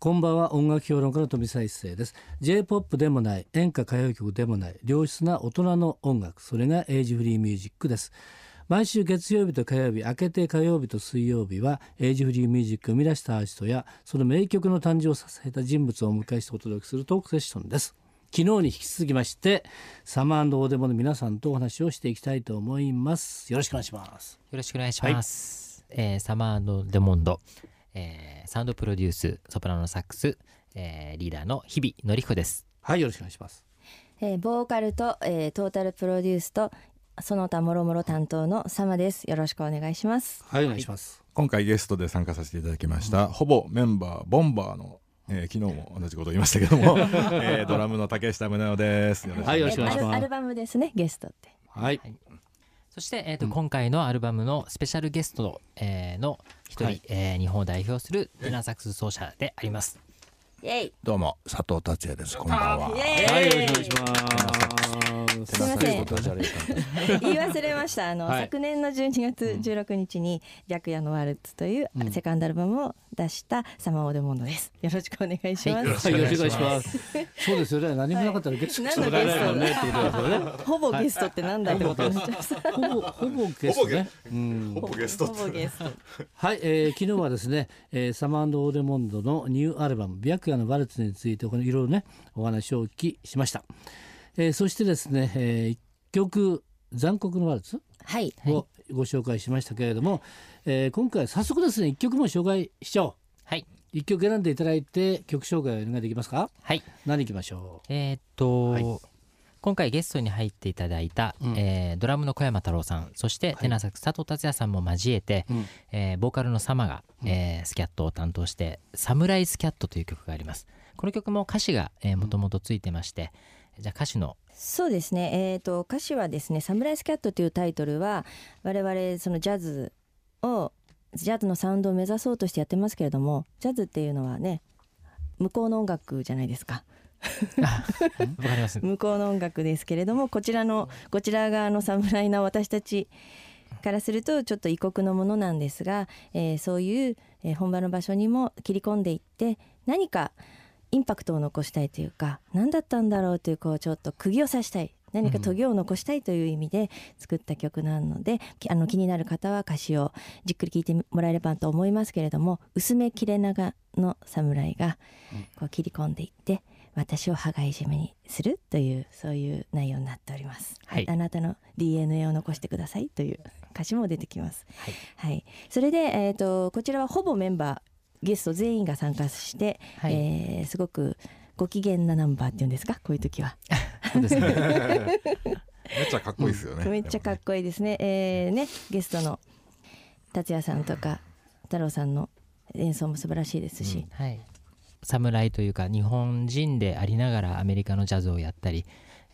こんばんは。音楽評論家の富澤一世です。J-POP でもない演歌歌謡曲でもない良質な大人の音楽それがエイジフリーミュージックです。毎週月曜日と火曜日明けて火曜日と水曜日はエイジフリーミュージックを生み出したアーティストやその名曲の誕生を支えた人物をお迎えしてお届けするトークセッションです。昨日に引き続きましてサマーオーデモの皆さんとお話をしていきたいと思います。よろしくお願いします。よろしくお願いします、えーサマーデモンド、えーサウンドプロデュースソプラノサックス、えーリーダーの日々のりこです。はいよろしくお願いします。えーボーカルと、えートータルプロデュースとその他もろもろ担当のサマです。よろしくお願いします。はいお願いします、今回ゲストで参加させていただきました、ほぼメンバーボンバーの、えー昨日も同じことを言いましたけども、えードラムの竹下宗男です。よろしくはいよろしくお願いします。えーアルアルバムですねゲストって。はいそして、えーと今回のアルバムのスペシャルゲスト、えーの一人、はい。えー日本を代表するテナーサックス奏者でありますどうも佐藤達也です。こんばんは。はいよろしくお願いします。すいません。言い忘れました。あの、はい。昨年の12月16日に「白夜のワルツ」といううん。セカンドアルバムを出したサマーオーデモンドです。よろしくお願いします、はい、よろしくお願いします。そうですよね。何もなかったらゲスト来てもらえないもんねってことですよね。ほぼゲストってなんだってことになっちゃほぼほぼゲスト。ね。うん。ほぼゲスト。ほぼゲスト。はい、えー昨日はですね、えーサマーオーデモンドのニューアルバム「白夜のワルツ」についてこのいろいろねお話をお聞きしました。えーそしてですね、えー一曲「残酷のワルツはい」をご紹介しましたけれども、えー今回早速ですね一曲も紹介しちゃおう。はい一曲選んでいただいて曲紹介お願いできますか？はい何いきましょえーっと、はい今回ゲストに入っていただいた、うん。えードラムの小山太郎さんそして、テナーサックス佐藤達也さんも交えて、う。うん。えーボーカルのサマが、えースキャットを担当して「サムライスキャット」という曲があります。この曲も歌詞がもともとついてまして、じゃあ歌詞の。そうですね、えー、と歌詞はですね「サムライスキャット」というタイトルは我々そのジャズをジャズのサウンドを目指そうとしてやってますけれどもジャズっていうのはね向こうの音楽じゃないですか向こうの音楽ですけれどもこちらのこちら側の侍な私たちからするとちょっと異国のものなんですが、えーそういう、えー本場の場所にも切り込んでいって何かインパクトを残したいというか何だったんだろうというこうちょっと釘を刺したい。何かトゲを残したいという意味で作った曲なので、きあの気になる方は歌詞をじっくり聞いてもらえればと思いますけれども薄め切れ長の侍がこう切り込んでいって私を羽交い締めにするというそういう内容になっております。はい。あなたの DNA を残してくださいという歌詞も出てきます。はい。はい、それで、えー、とこちらはほぼメンバーゲスト全員が参加して、はい。えーすごくご機嫌なナンバーっていうんですか？こういう時は、めっちゃかっこいいですよね、めっちゃかっこいいですね。えーねゲストの達也さんとか太郎さんの演奏も素晴らしいですし、はい侍というか日本人でありながらアメリカのジャズをやったり、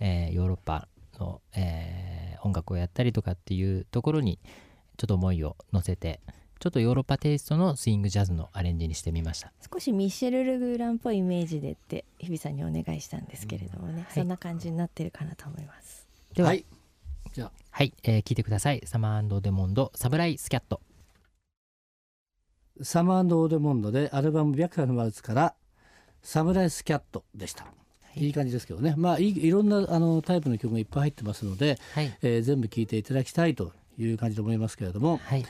えーヨーロッパの、えー音楽をやったりとかっていうところにちょっと思いを乗せてちょっとヨーロッパテイストのスイングジャズのアレンジにしてみました。少しミシェル・ルグランっぽいイメージでって日比さんにお願いしたんですけれどもね、そんな感じになってるかなと思います。では。はい。じゃあ。はい、えー聞いてください。サマーデモンドサムライスキャットサマーオーデモンドでアルバム「白夜のワルツ」から「サムライスキャット」でした、い、い感じですけどね。まあいいいろんなあのタイプの曲がいっぱい入ってますので、はい。えー全部聴いていただきたいという感じで思いますけれども。はい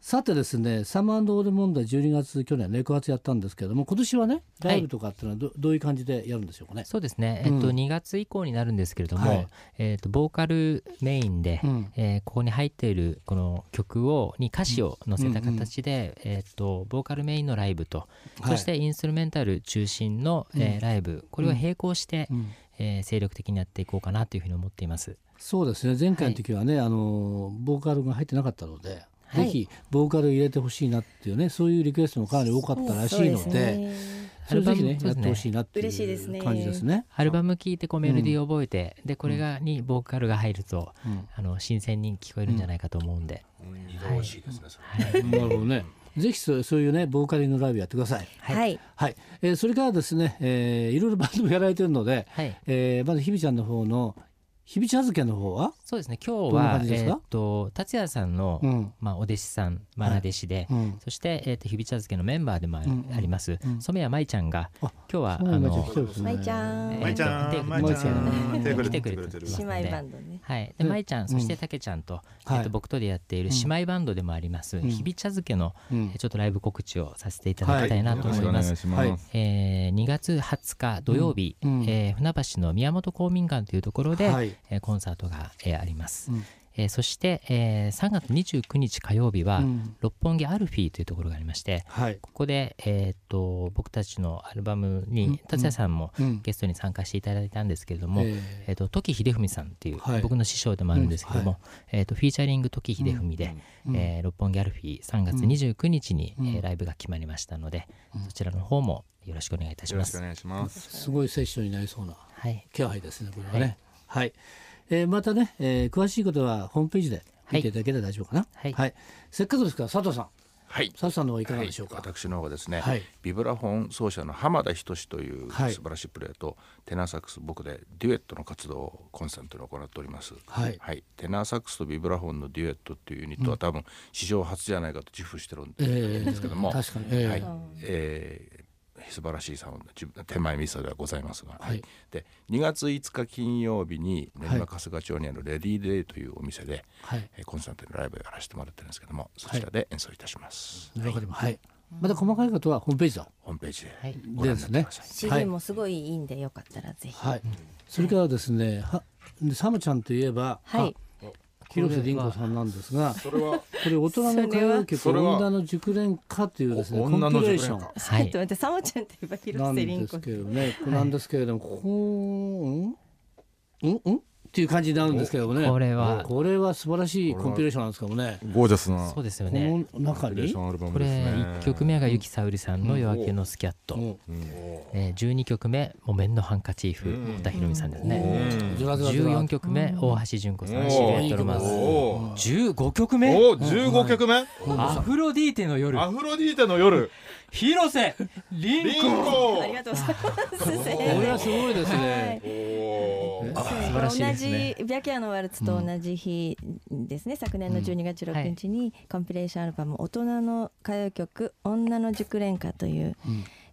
さてですねサマーオーデモンドは12月去年レコ発やったんですけれども今年はねライブとかっていうのはど,、どういう感じでやるんでしょうかね？そうですね、えっとうん。2月以降になるんですけれども、はい。えっとボーカルメインで、うん。えーここに入っているこの曲をに歌詞を載せた形で、えー、とボーカルメインのライブと、はい。そしてインストゥルメンタル中心の、えーライブこれを並行して、うん。えー精力的にやっていこうかなというふうに思っています。そうですね。前回の時はね、あのボーカルが入ってなかったので、はいぜひボーカル入れてほしいなっていうねそういうリクエストもかなり多かったらしいので。アルバムやってほしいなっていう感じですね。アルバム聴いてこうメロディーを覚えて、でこれがにボーカルが入ると、うんあの新鮮に聞こえるんじゃないかと思うんで、二度美味しいですね。それなるほどね。ぜひそうそういうねボーカルのライブやってください。はい、はい。えーそれからですね、えーいろいろバンドもやられてるので、はいえーまず日比ちゃんの方の日々茶漬けの方は？そうですね。今日はえーっと達也さんの、うん。まあ、お弟子さん愛弟子で、うん。そして、えー、と日々茶漬けのメンバーでもあ,、ります、うん。染谷舞ちゃんがあ今日はあの来てるですね。まいちゃん。えーちゃん。来てまいちゃん。来てくれ来てる姉妹バンドねはい、でで舞ちゃんそしてうんたけちゃんと,、はい。えー、と僕とでやっている姉妹バンドでもあります、ん。日々茶漬けの、ちょっとライブ告知をさせていただきたいなと思います。します。えー2月20日土曜日、うえー船橋の宮本公民館というところで、はい。えーコンサートが、えーあります、うんえーそして、えー3月29日火曜日は、うん。六本木アルフィーというところがありましてはい。ここで、えーっと僕たちのアルバムうん。に達也さんもうん。ゲストに参加していただいたんですけれども、ええー、と時秀文さんっていう、はい。僕の師匠でもあるんですけども、うん。えー、とフィーチャリング時秀文で、うん。えー六本木アルフィー3月29日に、うん。えーライブが決まりましたので、そちらの方もよろしくお願いいたします。よろしくお願いします。すごいセッションになりそうなはい、気配ですねこれはね。はい、えーまたね、えー詳しいことはホームページで見ていただければ大丈夫かな。はい。せっかくですから佐藤さん。はい。佐藤さんの方はいかがでしょうか、はい、私の方がですね、はい。ビブラフォン奏者の浜田仁というはい。素晴らしいプレーと、テナーサックス僕でデュエットの活動をコンスタントに行っております。はい。テナーサックスとビブラフォンのデュエットっていうユニットは、多分史上初じゃないかと自負してるんえーですけども、確かに、えーはい、えー素晴らしいサウンド自分手前味噌ではございますが、はい。で2月5日金曜日に練はい馬春日町にあるレディーデイというお店で、はい。えーコンサートのライブをやらせてもらってるんですけどもそちらで演奏いたします、わかりますはい。また細かいことはホームページだホームページではい。ご覧になってください、CD もすごいいいんでよかったらぜひ。はい。それからですねはでサムちゃんといえば、はい。あ広瀬凛子さんなんですがそれはこれ大人の歌謡曲女の熟練歌というですねコンお女のピレーション。熟練歌はい。ちょっと待ってサモちゃんといえばな広んです瀬凛子。けどね、これなんですけれども、ここうん？うん？うん？っていう感じになるんですけどもね。これは。これは素晴らしいコンピレーションなんですけどもね。ゴージャスな。そうですよこね。の中に？これムですね。1曲目が雪沙織さんの「夜明けのスキャット」うん。えー12曲目「木綿のハンカチーフ」太田裕美さんですね。ずらずらずら14曲目大橋純子さおん「シルエットロマンス」お15曲目？お15曲目？アフロディーテの夜。アフロディーテの夜。広瀬凛リン子コ。ありがとうございます。これはすごいですね、同じ白夜のワルツと同じ日ですね、昨年の12月16日にコンピレーションアルバム「大人の歌謡曲女の熟練歌」という、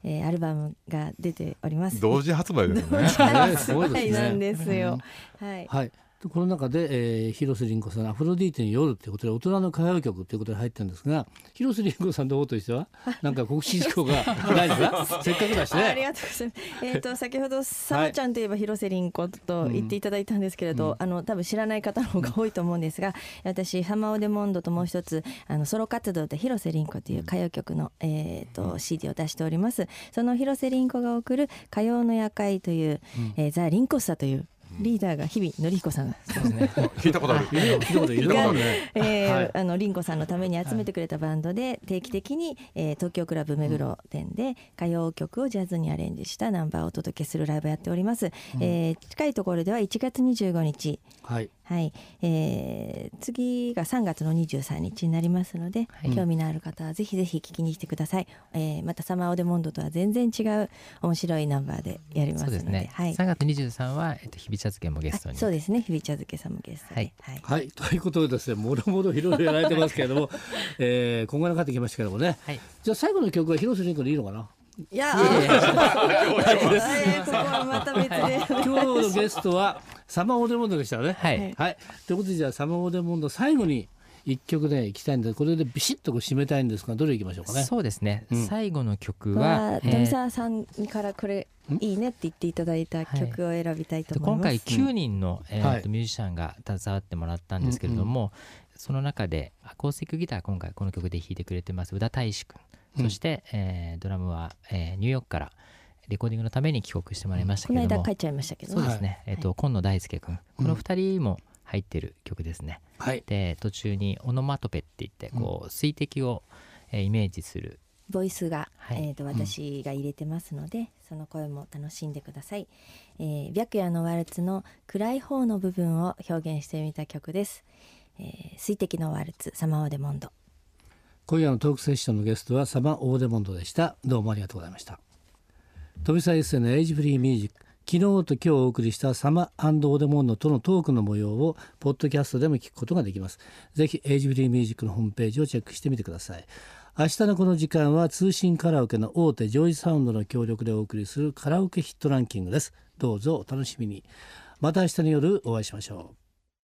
えーアルバムが出ております。同時発売ですよね。ねすごいですねなんですよ。はい。はいでこの中で、えー広瀬凛子さん「アフロディーテの夜」ということで大人の歌謡曲ということで入ってるんですが広瀬凛子さんの方としてはなんか告知事項が ないですか？せっかくだしね。あありがとうございます。えっ、と先ほどサマちゃんといえば広瀬凛子と言っていただいたんですけれど、あの多分知らない方の方が多いと思うんですが、私サマオデモンドともう一つあのソロ活動で広瀬凛子という歌謡曲のえっ、と CD を出しております。その広瀬凛子が送る歌謡の夜会という、えーザリンコッサというリーダーが日々のりひこさん。そうですね。聞いたことある。聞いたことある。ね。えーはい。あのリンコさんのために集めてくれたバンドで定期的に、えー東京クラブ目黒店で歌謡曲をジャズにアレンジしたナンバーをお届けするライブをやっております、えー近いところでは1月25日。はいはい、えー次が3月の23日になりますので、い。興味のある方はぜひぜひ聞きに来てください、えーまたサマーオデモンドとは全然違う面白いナンバーでやりますので。そうですね、はい。3月23は、えっと、日々茶漬けもゲストに。あそうですね。日々茶漬けさんもゲストで。はい。はい。はい、ということでですね、もろもろいろいろやられてますけれども、えー、今後にかってきましたけどもね、はい。じゃあ最後の曲は広瀬凛子でいいのかな？いや、あーここはまた別で。今日のゲストはサマーオーデモンドでしたね。はい。はい、ということでじゃあサマーオーデモンド最後に一曲でいきたいんでこれでビシッとこう締めたいんですがどれいきましょうかね？そうですね、うん。最後の曲は富澤さんからこれいいねって言っていただいた曲を選びたいと思います。今回9人の、えーミュージシャンが携わってもらったんですけれども、その中でアコースティックギター今回この曲で弾い。てくれてます宇田大志くん、そして、えードラムは、えーニューヨークからレコーディングのために帰国してもらいましたこけれども、の間帰っちゃいましたけどね。そうですね、えーと今野大輔くんこの2人も入ってる曲ですね。はい。で途中にオノマトペって言ってこう水滴を、えーイメージするボイスが、はいえっ、と私が入れてますので、その声も楽しんでください。えー白夜のワルツの暗い方の部分を表現してみた曲です。えー水滴のワルツサマーオデモンド。今夜のトークセッションのゲストはサマーオーデモンドでした。どうもありがとうございました。飛びエッセのエイジフリーミュージック。昨日と今日お送りしたサマオーデモンドとのトークの模様をポッドキャストでも聞くことができます。ぜひエイジフリーミュージックのホームページをチェックしてみてください。明日のこの時間は通信カラオケの大手ジョイサウンドの協力でお送りするカラオケヒットランキングです。どうぞお楽しみに。また明日の夜お会いしましょう。